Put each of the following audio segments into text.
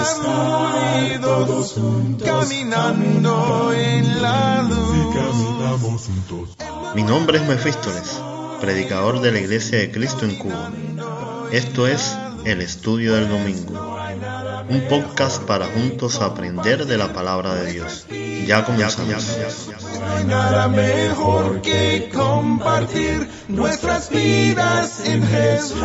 estar todos juntos, caminando en la luz. Mi nombre es Mefístoles, predicador de la Iglesia de Cristo en Cuba. Esto es El Estudio del Domingo, un podcast para juntos aprender de la palabra de Dios. Ya comenzamos. No hay nada mejor que compartir nuestras vidas en Jesús.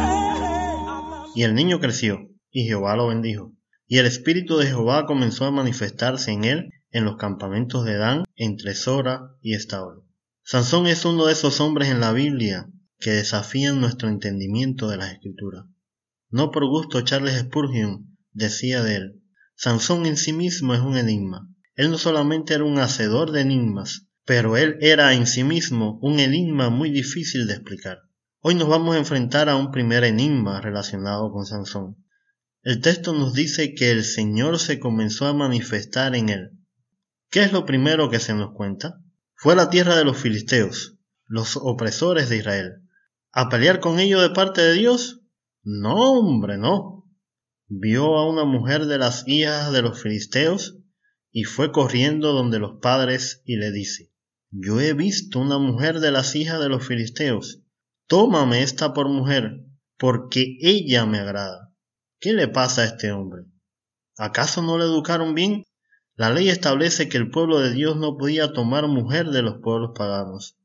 Y el niño creció, y Jehová lo bendijo. Y el Espíritu de Jehová comenzó a manifestarse en él en los campamentos de Dan, entre Sora y Estaol. Sansón es uno de esos hombres en la Biblia que desafían nuestro entendimiento de las Escrituras. No por gusto Charles Spurgeon decía de él, Sansón en sí mismo es un enigma. Él no solamente era un hacedor de enigmas, pero él era en sí mismo un enigma muy difícil de explicar. Hoy nos vamos a enfrentar a un primer enigma relacionado con Sansón. El texto nos dice que el Señor se comenzó a manifestar en él. ¿Qué es lo primero que se nos cuenta? Fue la tierra de los filisteos, los opresores de Israel. ¿A pelear con ellos de parte de Dios? No, hombre, no. Vio a una mujer de las hijas de los filisteos y fue corriendo donde los padres y le dice, Yo he visto una mujer de las hijas de los filisteos Tómame esta por mujer, porque ella me agrada. ¿Qué le pasa a este hombre? ¿Acaso no le educaron bien? La ley establece que el pueblo de Dios no podía tomar mujer de los pueblos paganos.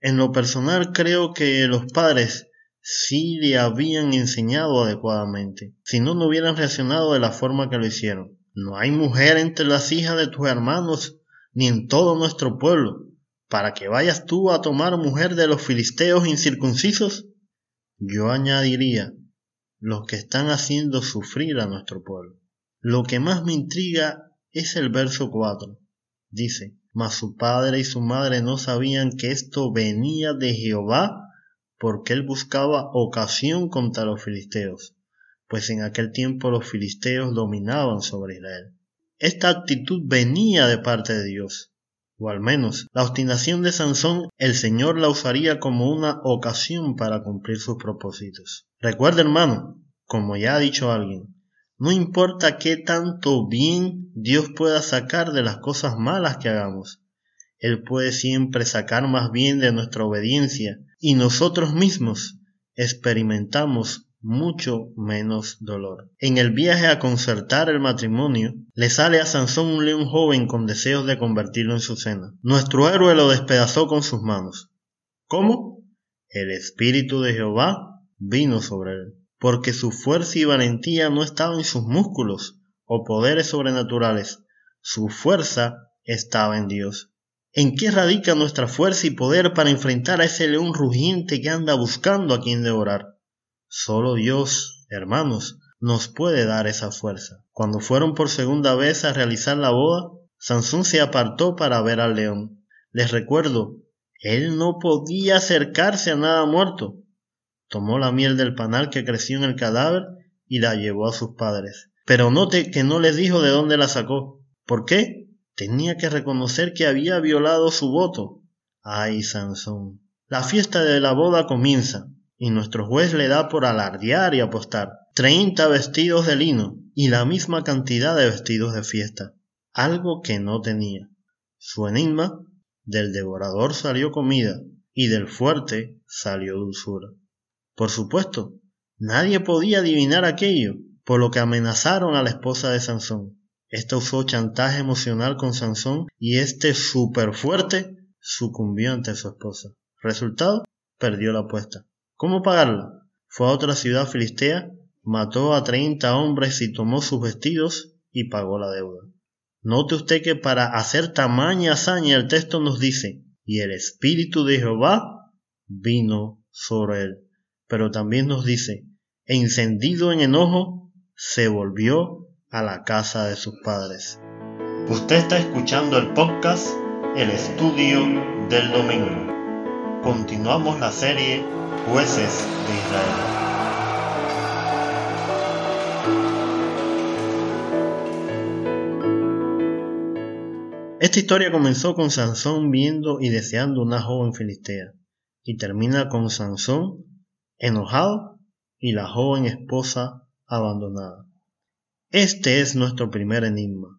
En lo personal creo que los padres sí le habían enseñado adecuadamente, si no, no hubieran reaccionado de la forma que lo hicieron. No hay mujer entre las hijas de tus hermanos, ni en todo nuestro pueblo, para que vayas tú a tomar mujer de los filisteos incircuncisos? Yo añadiría, los que están haciendo sufrir a nuestro pueblo. Lo que más me intriga es el verso 4. Dice, mas su padre y su madre no sabían que esto venía de Jehová, porque él buscaba ocasión contra los filisteos, pues en aquel tiempo los filisteos dominaban sobre Israel. Esta actitud venía de parte de Dios, o al menos la obstinación de Sansón el Señor la usaría como una ocasión para cumplir sus propósitos. Recuerda hermano, como ya ha dicho alguien, no importa qué tanto bien Dios pueda sacar de las cosas malas que hagamos, Él puede siempre sacar más bien de nuestra obediencia y nosotros mismos experimentamos mucho menos dolor. En el viaje a concertar el matrimonio, le sale a Sansón un león joven con deseos de convertirlo en su cena. Nuestro héroe lo despedazó con sus manos. ¿Cómo? El espíritu de Jehová vino sobre él, porque su fuerza y valentía no estaban en sus músculos o poderes sobrenaturales, su fuerza estaba en Dios. ¿En qué radica nuestra fuerza y poder para enfrentar a ese león rugiente que anda buscando a quien devorar? Solo Dios, hermanos, nos puede dar esa fuerza. Cuando fueron por segunda vez a realizar la boda, Sansón se apartó para ver al león. Les recuerdo, él no podía acercarse a nada muerto. Tomó la miel del panal que creció en el cadáver y la llevó a sus padres. Pero note que no les dijo de dónde la sacó. ¿Por qué? Tenía que reconocer que había violado su voto. Ay, Sansón. La fiesta de la boda comienza y nuestro juez le da por alardear y apostar treinta vestidos de lino y la misma cantidad de vestidos de fiesta, algo que no tenía. Su enigma, del devorador salió comida y del fuerte salió dulzura. Por supuesto, nadie podía adivinar aquello, por lo que amenazaron a la esposa de Sansón. Esta usó chantaje emocional con Sansón y este super fuerte sucumbió ante su esposa. Resultado, perdió la apuesta. ¿Cómo pagarla? Fue a otra ciudad filistea, mató a treinta hombres y tomó sus vestidos y pagó la deuda. Note usted que para hacer tamaña hazaña el texto nos dice, y el Espíritu de Jehová vino sobre él. Pero también nos dice, encendido en enojo, se volvió a la casa de sus padres. Usted está escuchando el podcast El Estudio del Domingo. Continuamos la serie jueces de Israel. Esta historia comenzó con Sansón viendo y deseando una joven filistea y termina con Sansón enojado y la joven esposa abandonada. Este es nuestro primer enigma.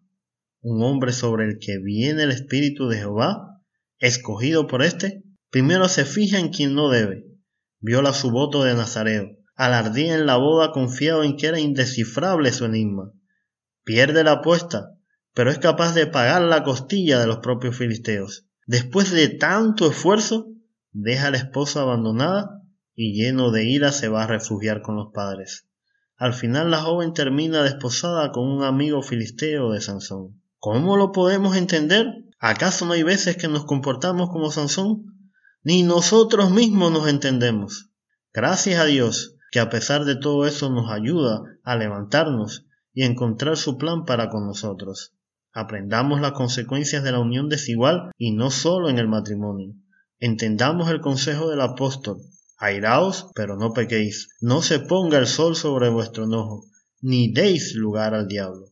Un hombre sobre el que viene el Espíritu de Jehová, escogido por éste, primero se fija en quien no debe, viola su voto de Nazareo, alardía en la boda confiado en que era indescifrable su enigma, pierde la apuesta, pero es capaz de pagar la costilla de los propios filisteos. Después de tanto esfuerzo, deja a la esposa abandonada y lleno de ira se va a refugiar con los padres. Al final la joven termina desposada con un amigo filisteo de Sansón. ¿Cómo lo podemos entender? ¿Acaso no hay veces que nos comportamos como Sansón? Ni nosotros mismos nos entendemos. Gracias a Dios que a pesar de todo eso nos ayuda a levantarnos y encontrar su plan para con nosotros. Aprendamos las consecuencias de la unión desigual y no solo en el matrimonio. Entendamos el consejo del apóstol. Airaos, pero no pequéis. No se ponga el sol sobre vuestro enojo, ni deis lugar al diablo.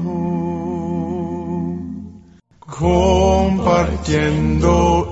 Compartiendo